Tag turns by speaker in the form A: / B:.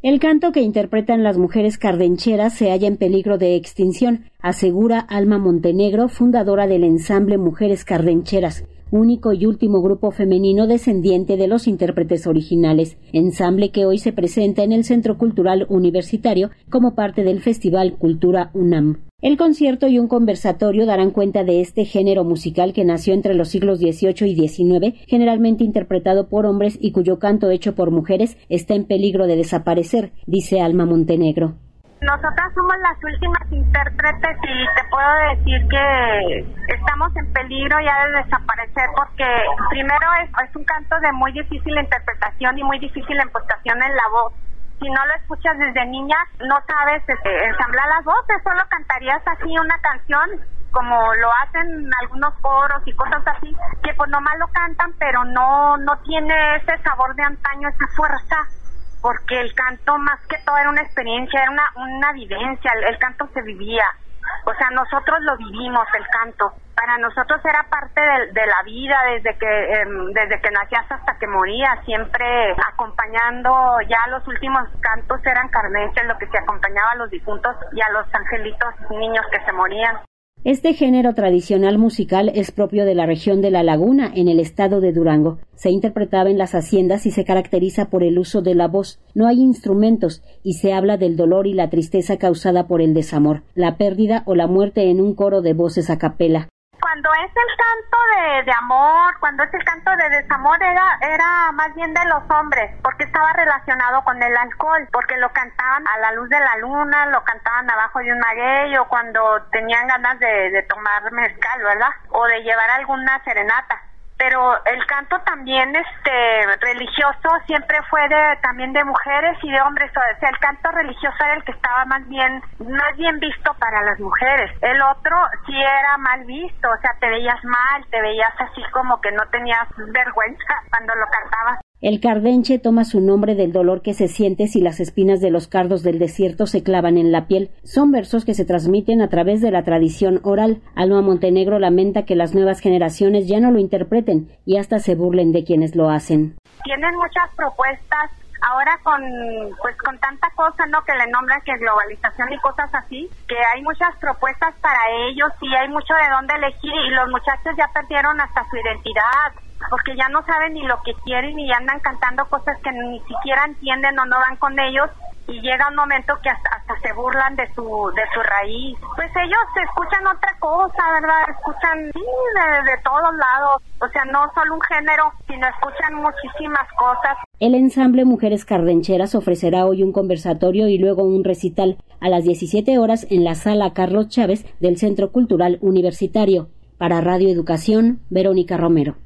A: El canto que interpretan las mujeres cardencheras se halla en peligro de extinción, asegura Alma Montenegro, fundadora del ensamble Mujeres Cardencheras, único y último grupo femenino descendiente de los intérpretes originales, ensamble que hoy se presenta en el Centro Cultural Universitario como parte del Festival Cultura UNAM. El concierto y un conversatorio darán cuenta de este género musical que nació entre los siglos XVIII y XIX, generalmente interpretado por hombres y cuyo canto hecho por mujeres está en peligro de desaparecer, dice Alma Montenegro.
B: Nosotras somos las últimas intérpretes y te puedo decir que estamos en peligro ya de desaparecer porque primero es, un canto de muy difícil interpretación y muy difícil impostación en la voz. Si no lo escuchas desde niña, no sabes este, ensamblar las voces, solo cantarías así una canción como lo hacen algunos coros y cosas así, que pues nomás lo cantan, pero no, no tiene ese sabor de antaño, esa fuerza, porque el canto más que todo era una experiencia, era una, una vivencia, el canto se vivía. O sea, nosotros lo vivimos, el canto. Para nosotros era parte de, la vida desde que em, desde que nacías hasta que morías, siempre acompañando, ya los últimos cantos eran carneses, lo que se acompañaba a los difuntos y a los angelitos niños que se morían.
A: Este género tradicional musical es propio de la región de La Laguna, en el estado de Durango. Se interpretaba en las haciendas y se caracteriza por el uso de la voz. No hay instrumentos y se habla del dolor y la tristeza causada por el desamor, la pérdida o la muerte en un coro de voces a capela
B: cuando es el canto de, amor, cuando es el canto de desamor, era, era más bien de los hombres, porque estaba relacionado con el alcohol, porque lo cantaban a la luz de la luna, lo cantaban abajo de un maguey o cuando tenían ganas de, de tomar mezcal, ¿verdad? O de llevar alguna serenata pero el canto también este religioso siempre fue de también de mujeres y de hombres. O sea el canto religioso era el que estaba más bien más bien visto para las mujeres. El otro sí era mal visto o sea te veías mal te veías así como que no tenías vergüenza cuando lo cantabas
A: el cardenche toma su nombre del dolor que se siente si las espinas de los cardos del desierto se clavan en la piel. Son versos que se transmiten a través de la tradición oral. Alma Montenegro lamenta que las nuevas generaciones ya no lo interpreten y hasta se burlen de quienes lo hacen.
B: Tienen muchas propuestas ahora con pues con tanta cosa no que le nombran que globalización y cosas así que hay muchas propuestas para ellos y hay mucho de dónde elegir y los muchachos ya perdieron hasta su identidad porque ya no saben ni lo que quieren y andan cantando cosas que ni siquiera entienden o no van con ellos y llega un momento que hasta, se burlan de su de su raíz. Pues ellos escuchan otra cosa, ¿verdad? Escuchan de, de todos lados, o sea, no solo un género, sino escuchan muchísimas cosas.
A: El ensamble Mujeres Cardencheras ofrecerá hoy un conversatorio y luego un recital a las 17 horas en la sala Carlos Chávez del Centro Cultural Universitario. Para Radio Educación, Verónica Romero.